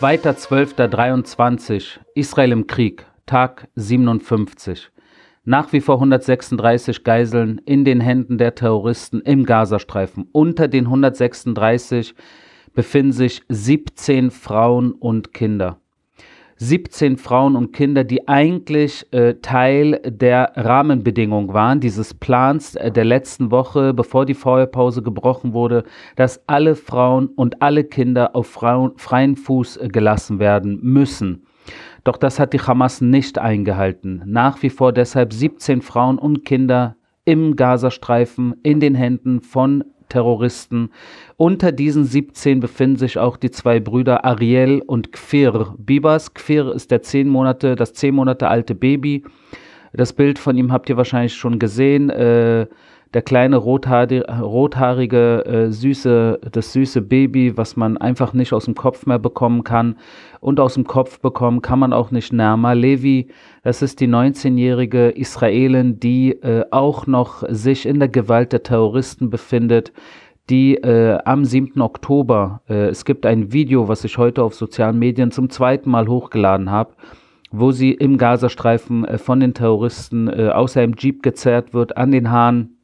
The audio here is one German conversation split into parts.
2.12.23 Israel im Krieg, Tag 57. Nach wie vor 136 Geiseln in den Händen der Terroristen im Gazastreifen. Unter den 136 befinden sich 17 Frauen und Kinder. 17 Frauen und Kinder, die eigentlich äh, Teil der Rahmenbedingungen waren, dieses Plans äh, der letzten Woche, bevor die Feuerpause gebrochen wurde, dass alle Frauen und alle Kinder auf Frauen, freien Fuß äh, gelassen werden müssen. Doch das hat die Hamas nicht eingehalten. Nach wie vor deshalb 17 Frauen und Kinder im Gazastreifen in den Händen von Terroristen. Unter diesen 17 befinden sich auch die zwei Brüder Ariel und Kfir Bibas. Kfir ist der zehn Monate, das zehn Monate alte Baby. Das Bild von ihm habt ihr wahrscheinlich schon gesehen. Äh, der kleine rothaarige, äh, süße, das süße Baby, was man einfach nicht aus dem Kopf mehr bekommen kann. Und aus dem Kopf bekommen kann man auch nicht Nama Levi. Das ist die 19-jährige Israelin, die äh, auch noch sich in der Gewalt der Terroristen befindet die äh, am 7. Oktober, äh, es gibt ein Video, was ich heute auf sozialen Medien zum zweiten Mal hochgeladen habe, wo sie im Gazastreifen äh, von den Terroristen äh, aus einem Jeep gezerrt wird, an den Haaren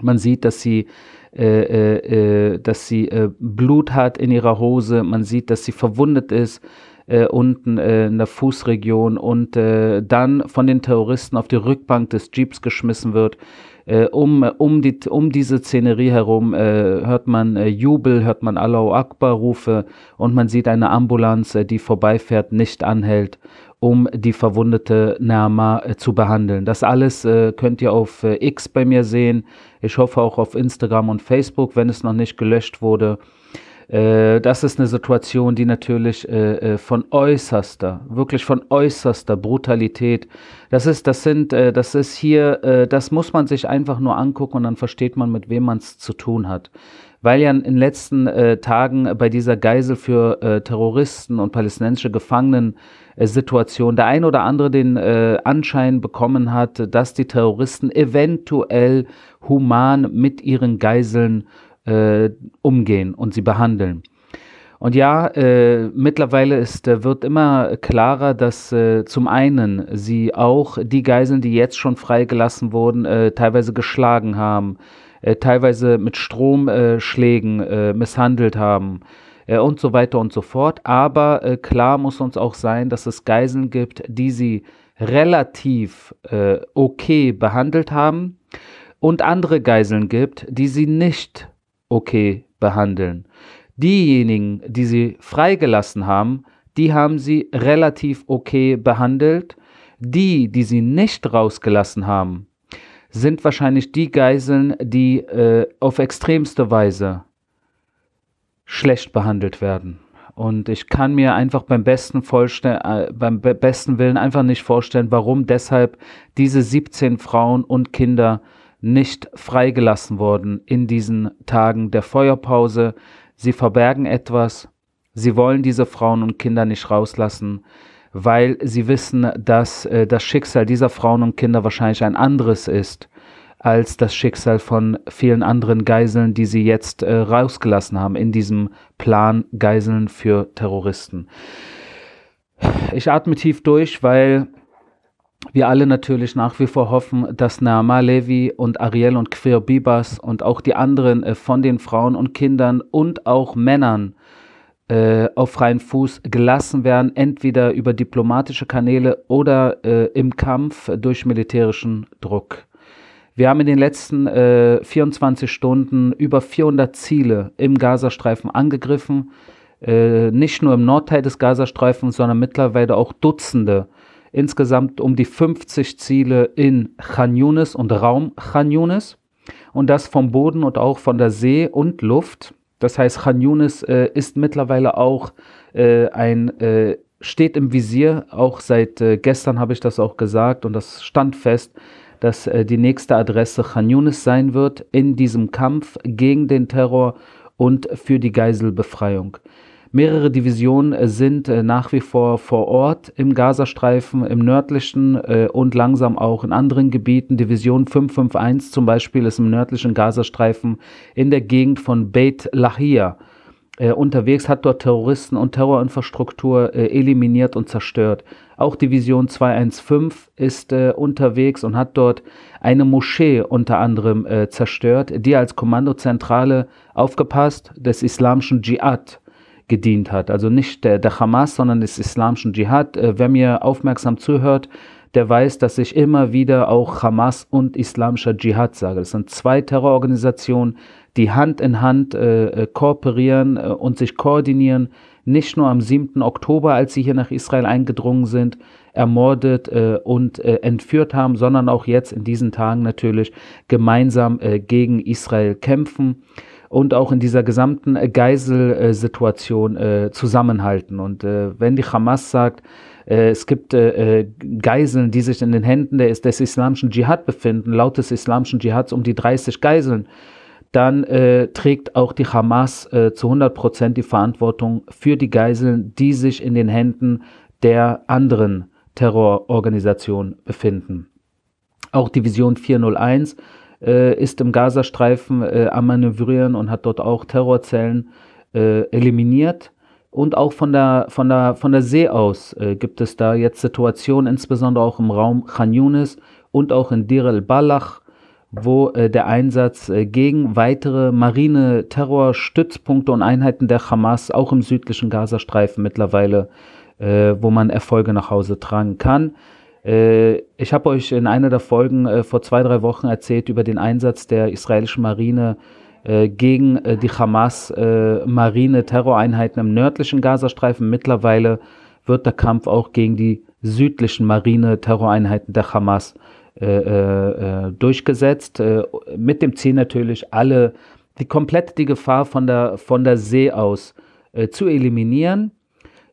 man sieht, dass sie, äh, äh, äh, dass sie äh, Blut hat in ihrer Hose. Man sieht, dass sie verwundet ist äh, unten äh, in der Fußregion und dann von den Terroristen auf die Rückbank des Jeeps geschmissen wird. um, um, die, um diese Szenerie herum hört man Jubel, hört man Allahu Akbar Rufe und man sieht eine Ambulanz, die vorbeifährt, nicht anhält um die verwundete Nama äh, zu behandeln. Das alles äh, könnt ihr auf äh, X bei mir sehen. Ich hoffe auch auf Instagram und Facebook, wenn es noch nicht gelöscht wurde. Das ist eine Situation, die natürlich von äußerster, wirklich von äußerster Brutalität, das ist, das sind, das ist hier, das muss man sich einfach nur angucken und dann versteht man, mit wem man es zu tun hat weil ja in den letzten äh, Tagen bei dieser Geisel für äh, Terroristen und palästinensische Gefangenen äh, Situation der ein oder andere den äh, Anschein bekommen hat, dass die Terroristen eventuell human mit ihren Geiseln äh, umgehen und sie behandeln. Und ja, äh, mittlerweile ist, wird immer klarer, dass äh, zum einen sie auch die Geiseln, die jetzt schon freigelassen wurden, äh, teilweise geschlagen haben, äh, teilweise mit Stromschlägen äh, misshandelt haben äh, und so weiter und so fort. Aber äh, klar muss uns auch sein, dass es Geiseln gibt, die sie relativ äh, okay behandelt haben und andere Geiseln gibt, die sie nicht okay behandeln. Diejenigen, die sie freigelassen haben, die haben sie relativ okay behandelt. Die, die sie nicht rausgelassen haben, sind wahrscheinlich die Geiseln, die äh, auf extremste Weise schlecht behandelt werden. Und ich kann mir einfach beim besten, äh, beim besten Willen einfach nicht vorstellen, warum deshalb diese 17 Frauen und Kinder nicht freigelassen wurden in diesen Tagen der Feuerpause. Sie verbergen etwas. Sie wollen diese Frauen und Kinder nicht rauslassen, weil sie wissen, dass äh, das Schicksal dieser Frauen und Kinder wahrscheinlich ein anderes ist als das Schicksal von vielen anderen Geiseln, die sie jetzt äh, rausgelassen haben in diesem Plan Geiseln für Terroristen. Ich atme tief durch, weil wir alle natürlich nach wie vor hoffen, dass Naama Levi und Ariel und Quir Bibas und auch die anderen äh, von den Frauen und Kindern und auch Männern auf freien Fuß gelassen werden, entweder über diplomatische Kanäle oder äh, im Kampf durch militärischen Druck. Wir haben in den letzten äh, 24 Stunden über 400 Ziele im Gazastreifen angegriffen. Äh, nicht nur im Nordteil des Gazastreifens, sondern mittlerweile auch Dutzende. Insgesamt um die 50 Ziele in Khan Yunis und Raum Khan Yunis. Und das vom Boden und auch von der See und Luft. Das heißt, Khan Yunis äh, ist mittlerweile auch äh, ein äh, steht im Visier. Auch seit äh, gestern habe ich das auch gesagt und das stand fest dass äh, die nächste Adresse Khan Yunis sein wird in diesem Kampf gegen den Terror und für die Geiselbefreiung. Mehrere Divisionen äh, sind äh, nach wie vor vor Ort im Gazastreifen, im nördlichen äh, und langsam auch in anderen Gebieten. Division 551 zum Beispiel ist im nördlichen Gazastreifen in der Gegend von Beit Lahia unterwegs, hat dort Terroristen und Terrorinfrastruktur eliminiert und zerstört. Auch Division 215 ist unterwegs und hat dort eine Moschee unter anderem zerstört, die als Kommandozentrale aufgepasst des islamischen Dschihad gedient hat. Also nicht der, der Hamas, sondern des islamischen Dschihad. Äh, wer mir aufmerksam zuhört, der weiß, dass ich immer wieder auch Hamas und islamischer Dschihad sage. Das sind zwei Terrororganisationen, die Hand in Hand äh, äh, kooperieren äh, und sich koordinieren. Nicht nur am 7. Oktober, als sie hier nach Israel eingedrungen sind, ermordet äh, und äh, entführt haben, sondern auch jetzt in diesen Tagen natürlich gemeinsam gegen Israel kämpfen und auch in dieser gesamten Geiselsituation zusammenhalten. Und wenn die Hamas sagt, es gibt Geiseln, die sich in den Händen des, des islamischen Dschihad befinden, laut des islamischen Dschihads um die 30 Geiseln, dann äh, trägt auch die Hamas äh, zu 100 Prozent die Verantwortung für die Geiseln, die sich in den Händen der anderen Terrororganisationen befinden. Auch Division 401 äh, ist im Gazastreifen äh, am Manövrieren und hat dort auch Terrorzellen äh, eliminiert. Und auch von der, von der, von der See aus äh, gibt es da jetzt Situationen, insbesondere auch im Raum Khan Yunis und auch in Dir el-Balach, wo äh, der Einsatz äh, gegen weitere Marine-Terrorstützpunkte und Einheiten der Hamas auch im südlichen Gazastreifen mittlerweile, äh, wo man Erfolge nach Hause tragen kann. Äh, ich habe euch in einer der Folgen äh, vor zwei, drei Wochen erzählt über den Einsatz der israelischen Marine äh, gegen die Hamas Marine-Terroreinheiten im nördlichen Gazastreifen. Mittlerweile wird der Kampf auch gegen die südlichen Marine-Terroreinheiten der Hamas durchgesetzt, mit dem Ziel natürlich alle, die komplett die Gefahr von der, von der See aus zu eliminieren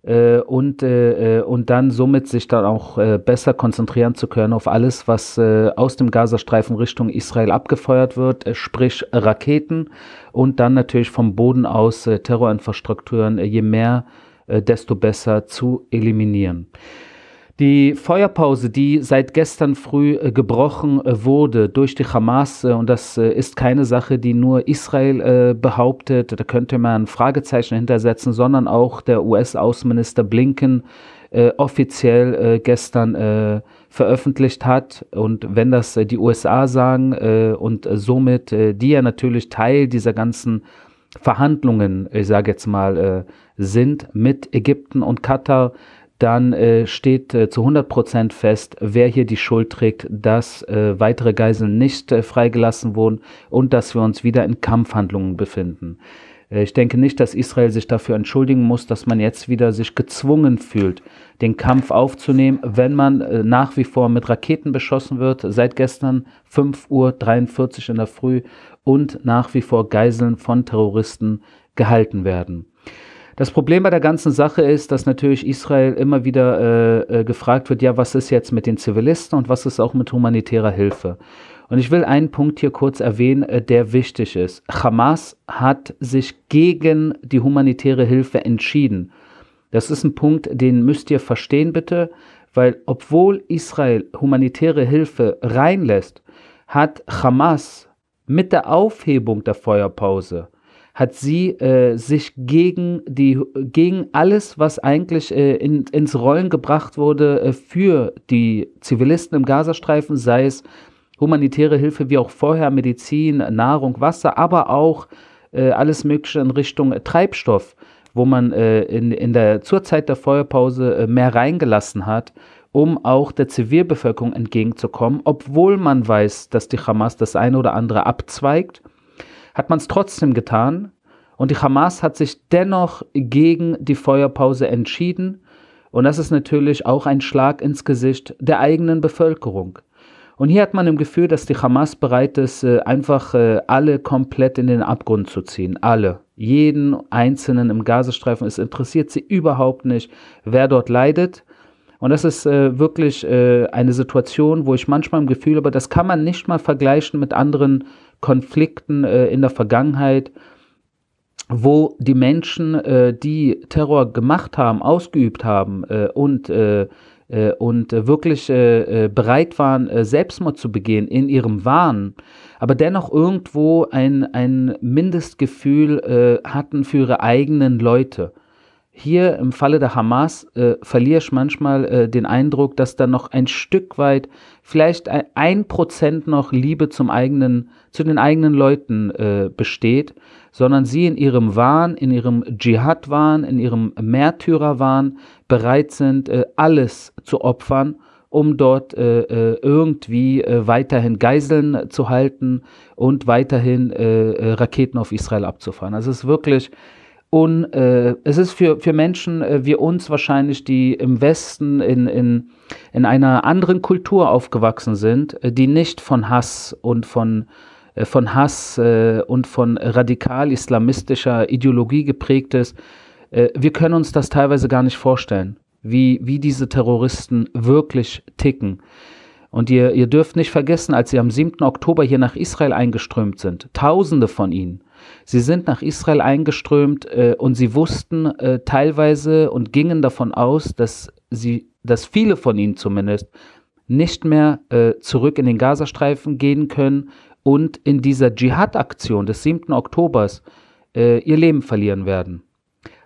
und, und dann somit sich dann auch besser konzentrieren zu können auf alles, was aus dem Gazastreifen Richtung Israel abgefeuert wird, sprich Raketen und dann natürlich vom Boden aus Terrorinfrastrukturen, je mehr, desto besser zu eliminieren. Die Feuerpause, die seit gestern früh äh, gebrochen äh, wurde durch die Hamas, äh, und das ist keine Sache, die nur Israel behauptet, da könnte man ein Fragezeichen hintersetzen, sondern auch der US-Außenminister Blinken offiziell gestern veröffentlicht hat. Und wenn das die USA sagen und somit die ja natürlich Teil dieser ganzen Verhandlungen, ich sage jetzt mal, sind mit Ägypten und Katar, dann äh, steht äh, zu 100 Prozent fest, wer hier die Schuld trägt, dass äh, weitere Geiseln nicht äh, freigelassen wurden und dass wir uns wieder in Kampfhandlungen befinden. Äh, ich denke nicht, dass Israel sich dafür entschuldigen muss, dass man jetzt wieder sich gezwungen fühlt, den Kampf aufzunehmen, wenn man äh, nach wie vor mit Raketen beschossen wird, seit gestern 5.43 Uhr in der Früh und nach wie vor Geiseln von Terroristen gehalten werden. Das Problem bei der ganzen Sache ist, dass natürlich Israel immer wieder äh, äh, gefragt wird, ja, was ist jetzt mit den Zivilisten und was ist auch mit humanitärer Hilfe? Und ich will einen Punkt hier kurz erwähnen, äh, der wichtig ist. Hamas hat sich gegen die humanitäre Hilfe entschieden. Das ist ein Punkt, den müsst ihr verstehen bitte, weil obwohl Israel humanitäre Hilfe reinlässt, hat Hamas mit der Aufhebung der Feuerpause hat sie äh, sich gegen die gegen alles, was eigentlich äh, in, ins Rollen gebracht wurde äh, für die Zivilisten im Gazastreifen, sei es humanitäre Hilfe wie auch vorher, Medizin, Nahrung, Wasser, aber auch äh, alles Mögliche in Richtung Treibstoff, wo man äh, in, in der zur Zeit der Feuerpause äh, mehr reingelassen hat um auch der Zivilbevölkerung entgegenzukommen, obwohl man weiß, dass die Hamas das eine oder andere abzweigt hat man es trotzdem getan und die Hamas hat sich dennoch gegen die Feuerpause entschieden und das ist natürlich auch ein Schlag ins Gesicht der eigenen Bevölkerung. Und hier hat man im Gefühl, dass die Hamas bereit ist, äh, einfach äh, alle komplett in den Abgrund zu ziehen. Alle. Jeden Einzelnen im Gazastreifen. Es interessiert sie überhaupt nicht, wer dort leidet. Und das ist äh, wirklich eine Situation, wo ich manchmal im Gefühl habe, das kann man nicht mal vergleichen mit anderen Konflikten äh, in der Vergangenheit, wo die Menschen, äh, die Terror gemacht haben, ausgeübt haben äh, und äh, äh, und wirklich äh, bereit waren, Selbstmord zu begehen in ihrem Wahn, aber dennoch irgendwo ein, ein Mindestgefühl hatten für ihre eigenen Leute. Hier im Falle der Hamas äh, verliere ich manchmal äh, den Eindruck, dass da noch ein Stück weit, vielleicht ein Prozent noch Liebe zum eigenen, zu den eigenen Leuten äh, besteht, sondern sie in ihrem Wahn, in ihrem Dschihad-Wahn, in ihrem Märtyrer-Wahn bereit sind, äh, alles zu opfern, um dort äh, äh, irgendwie weiterhin Geiseln zu halten und weiterhin Raketen auf Israel abzufahren. Also es ist wirklich und äh, es ist für, für Menschen äh, wie uns wahrscheinlich, die im Westen in, in, in einer anderen Kultur aufgewachsen sind, äh, die nicht von Hass und von, äh, von Hass äh, und von radikal-islamistischer Ideologie geprägt ist. Äh, wir können uns das teilweise gar nicht vorstellen, wie, wie diese Terroristen wirklich ticken. Und ihr, ihr dürft nicht vergessen, als sie am 7. Oktober hier nach Israel eingeströmt sind, Tausende von ihnen, Sie sind nach Israel eingeströmt äh, und sie wussten äh, teilweise und gingen davon aus, dass sie, dass viele von ihnen zumindest nicht mehr äh, zurück in den Gazastreifen gehen können und in dieser Dschihad-Aktion des 7. Oktobers äh, ihr Leben verlieren werden.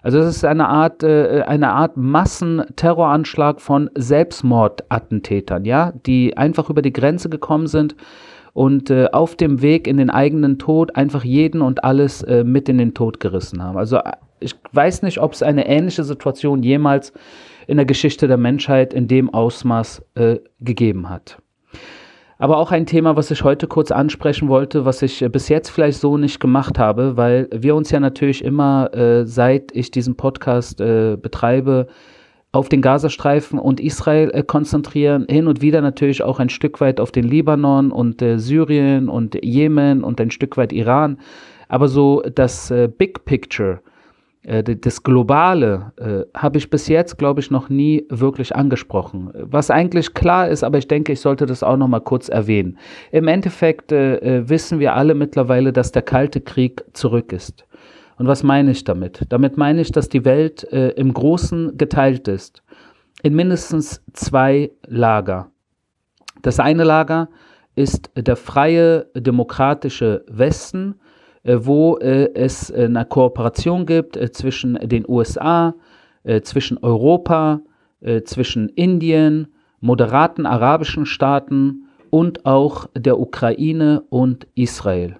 Also es ist eine Art, äh, eine Art Massenterroranschlag von Selbstmordattentätern, ja, die einfach über die Grenze gekommen sind und äh, auf dem Weg in den eigenen Tod einfach jeden und alles äh, mit in den Tod gerissen haben. Also äh, ich weiß nicht, ob es eine ähnliche Situation jemals in der Geschichte der Menschheit in dem Ausmaß äh, gegeben hat. Aber auch ein Thema, was ich heute kurz ansprechen wollte, was ich äh, bis jetzt vielleicht so nicht gemacht habe, weil wir uns ja natürlich immer, äh, seit ich diesen Podcast betreibe, auf den Gazastreifen und Israel äh, konzentrieren, hin und wieder natürlich auch ein Stück weit auf den Libanon und äh, Syrien und Jemen und ein Stück weit Iran. Aber so das äh, Big Picture, äh, das Globale, äh, habe ich bis jetzt, glaube ich, noch nie wirklich angesprochen. Was eigentlich klar ist, aber ich denke, ich sollte das auch noch mal kurz erwähnen. Im Endeffekt äh, wissen wir alle mittlerweile, dass der Kalte Krieg zurück ist. Und was meine ich damit? Damit meine ich, dass die Welt äh, im Großen geteilt ist in mindestens zwei Lager. Das eine Lager ist der freie demokratische Westen, äh, wo äh, es eine Kooperation gibt äh, zwischen den USA, äh, zwischen Europa, äh, zwischen Indien, moderaten arabischen Staaten und auch der Ukraine und Israel.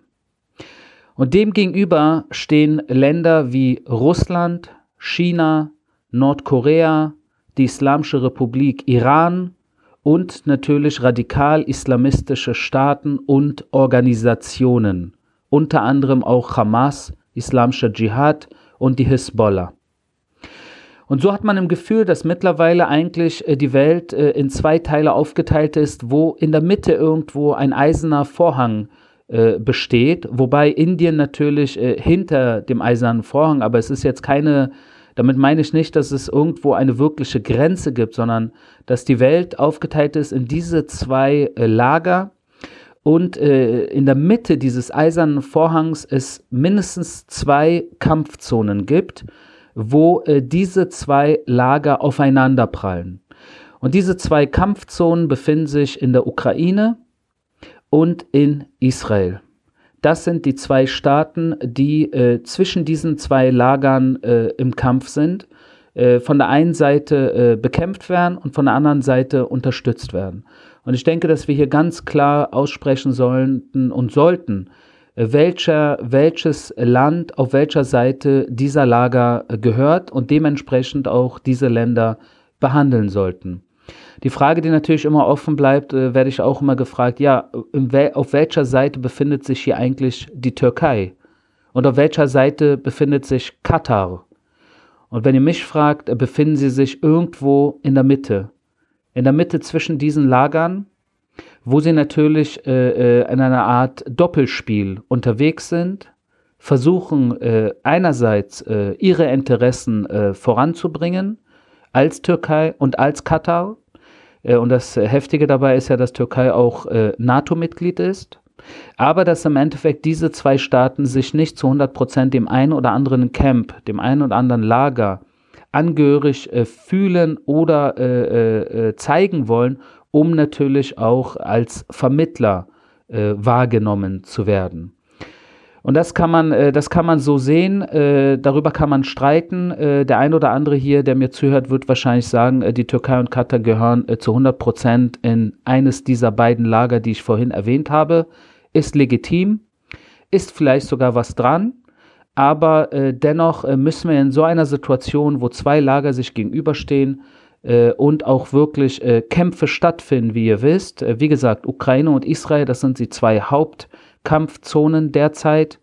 Und demgegenüber stehen Länder wie Russland, China, Nordkorea, die Islamische Republik Iran und natürlich radikal-islamistische Staaten und Organisationen, unter anderem auch Hamas, Islamischer Dschihad und die Hisbollah. Und so hat man im Gefühl, dass mittlerweile eigentlich äh, die Welt äh, in zwei Teile aufgeteilt ist, wo in der Mitte irgendwo ein eiserner Vorhang äh, besteht, wobei Indien natürlich äh, hinter dem eisernen Vorhang, aber es ist jetzt keine, damit meine ich nicht, dass es irgendwo eine wirkliche Grenze gibt, sondern dass die Welt aufgeteilt ist in diese zwei äh, Lager. Und äh, in der Mitte dieses eisernen Vorhangs es mindestens zwei Kampfzonen gibt, wo äh, diese zwei Lager aufeinanderprallen. Und diese zwei Kampfzonen befinden sich in der Ukraine und in Israel. Das sind die zwei Staaten, die äh, zwischen diesen zwei Lagern äh, im Kampf sind, äh, von der einen Seite äh, bekämpft werden und von der anderen Seite unterstützt werden. Und ich denke, dass wir hier ganz klar aussprechen sollten und sollten, äh, welcher, welches Land auf welcher Seite dieser Lager äh, gehört und dementsprechend auch diese Länder behandeln sollten. Die Frage, die natürlich immer offen bleibt, äh, werde ich auch immer gefragt, ja, wel auf welcher Seite befindet sich hier eigentlich die Türkei? Und auf welcher Seite befindet sich Katar? Und wenn ihr mich fragt, äh, befinden sie sich irgendwo in der Mitte. In der Mitte zwischen diesen Lagern, wo sie natürlich äh, äh in einer Art Doppelspiel unterwegs sind, versuchen äh, einerseits äh, ihre Interessen voranzubringen als Türkei und als Katar und das Heftige dabei ist ja, dass Türkei auch äh, NATO-Mitglied ist. Aber dass im Endeffekt diese zwei Staaten sich nicht zu 100 Prozent dem einen oder anderen Camp, dem einen oder anderen Lager angehörig äh, fühlen oder äh, äh, zeigen wollen, um natürlich auch als Vermittler äh, wahrgenommen zu werden. Und das kann man, äh, das kann man so sehen, äh, darüber kann man streiten. Äh, der ein oder andere hier, der mir zuhört, wird wahrscheinlich sagen, die Türkei und Katar gehören zu 100 Prozent in eines dieser beiden Lager, die ich vorhin erwähnt habe. Ist legitim, ist vielleicht sogar was dran, aber dennoch müssen wir in so einer Situation, wo zwei Lager sich gegenüberstehen, und auch wirklich Kämpfe stattfinden, wie ihr wisst. wie gesagt, Ukraine und Israel, das sind die zwei Haupt- Kampfzonen derzeit.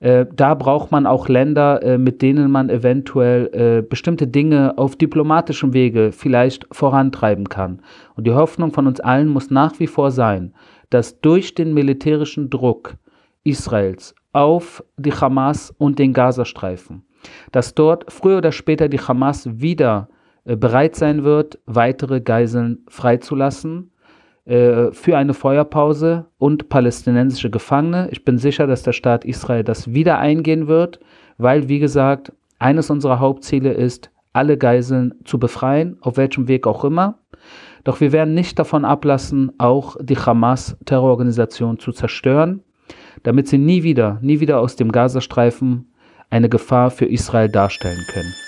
Äh, da braucht man auch Länder, äh, mit denen man eventuell äh, bestimmte Dinge auf diplomatischem Wege vielleicht vorantreiben kann. Und die Hoffnung von uns allen muss nach wie vor sein, dass durch den militärischen Druck Israels auf die Hamas und den Gazastreifen, dass dort früher oder später die Hamas wieder äh, bereit sein wird, weitere Geiseln freizulassen äh, für eine Feuerpause und palästinensische Gefangene. Ich bin sicher, dass der Staat Israel das wieder eingehen wird, weil, wie gesagt, eines unserer Hauptziele ist, alle Geiseln zu befreien, auf welchem Weg auch immer. Doch wir werden nicht davon ablassen, auch die Hamas-Terrororganisation zu zerstören, damit sie nie wieder, nie wieder aus dem Gazastreifen eine Gefahr für Israel darstellen können.